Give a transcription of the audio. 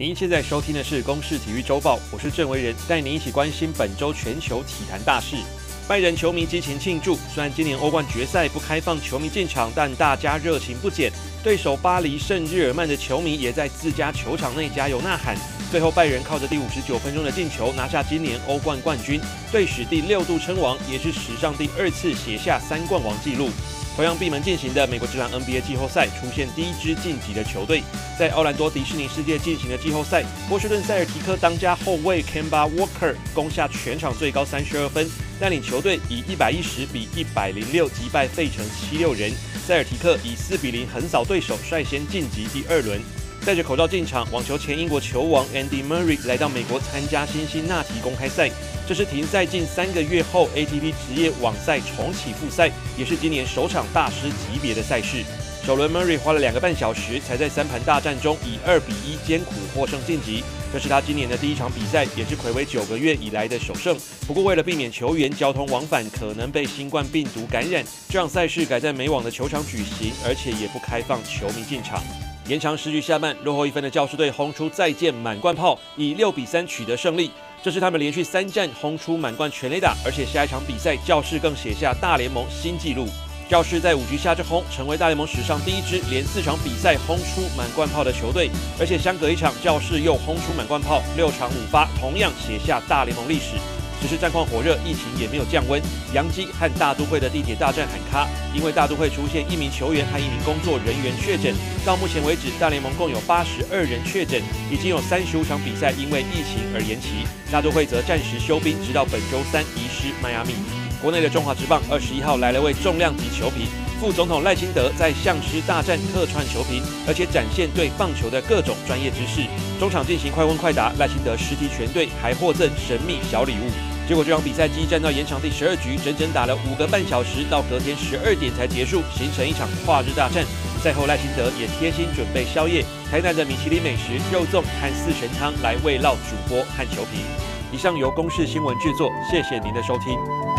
您现在收听的是《公视体育周报》，我是郑维仁，带您一起关心本周全球体坛大事。拜仁球迷激情庆祝，虽然今年欧冠决赛不开放球迷进场，但大家热情不减。对手巴黎圣日耳曼的球迷也在自家球场内加油呐喊。最后，拜仁靠着第五十九分钟的进球拿下今年欧冠冠军，队史第六度称王，也是史上第二次写下三冠王纪录。同样闭门进行的美国职篮 NBA 季后赛出现第一支晋级的球队，在奥兰多迪士尼世界进行的季后赛，波士顿塞尔提克当家后卫 Kemba Walker 攻下全场最高三十二分，带领球队以一百一十比一百零六击败费城七六人，塞尔提克以四比零横扫对手，率先晋级第二轮。戴着口罩进场，网球前英国球王 Andy Murray 来到美国参加辛辛那提公开赛。这是停赛近三个月后，ATP 职业网赛重启复赛，也是今年首场大师级别的赛事。首轮 Murray 花了两个半小时，才在三盘大战中以二比一艰苦获胜晋级。这是他今年的第一场比赛，也是魁违九个月以来的首胜。不过为了避免球员交通往返可能被新冠病毒感染，这场赛事改在美网的球场举行，而且也不开放球迷进场。延长十局下半，落后一分的教士队轰出再见满贯炮，以六比三取得胜利。这是他们连续三战轰出满贯全垒打，而且下一场比赛教士更写下大联盟新纪录。教士在五局下之轰，成为大联盟史上第一支连四场比赛轰出满贯炮的球队，而且相隔一场，教士又轰出满贯炮，六场五发，同样写下大联盟历史。只是战况火热，疫情也没有降温。杨基和大都会的地铁大战喊卡，因为大都会出现一名球员和一名工作人员确诊。到目前为止，大联盟共有八十二人确诊，已经有三十五场比赛因为疫情而延期。大都会则暂时休兵，直到本周三移师迈阿密。国内的中华职棒二十一号来了位重量级球评，副总统赖清德在相师大战客串球评，而且展现对棒球的各种专业知识。中场进行快问快答，赖清德实题全对，还获赠神秘小礼物。结果这场比赛激战到延长第十二局，整整打了五个半小时，到隔天十二点才结束，形成一场跨日大战。赛后赖清德也贴心准备宵夜，台南的米其林美食肉粽和四神汤来慰劳主播和球评。以上由公视新闻制作，谢谢您的收听。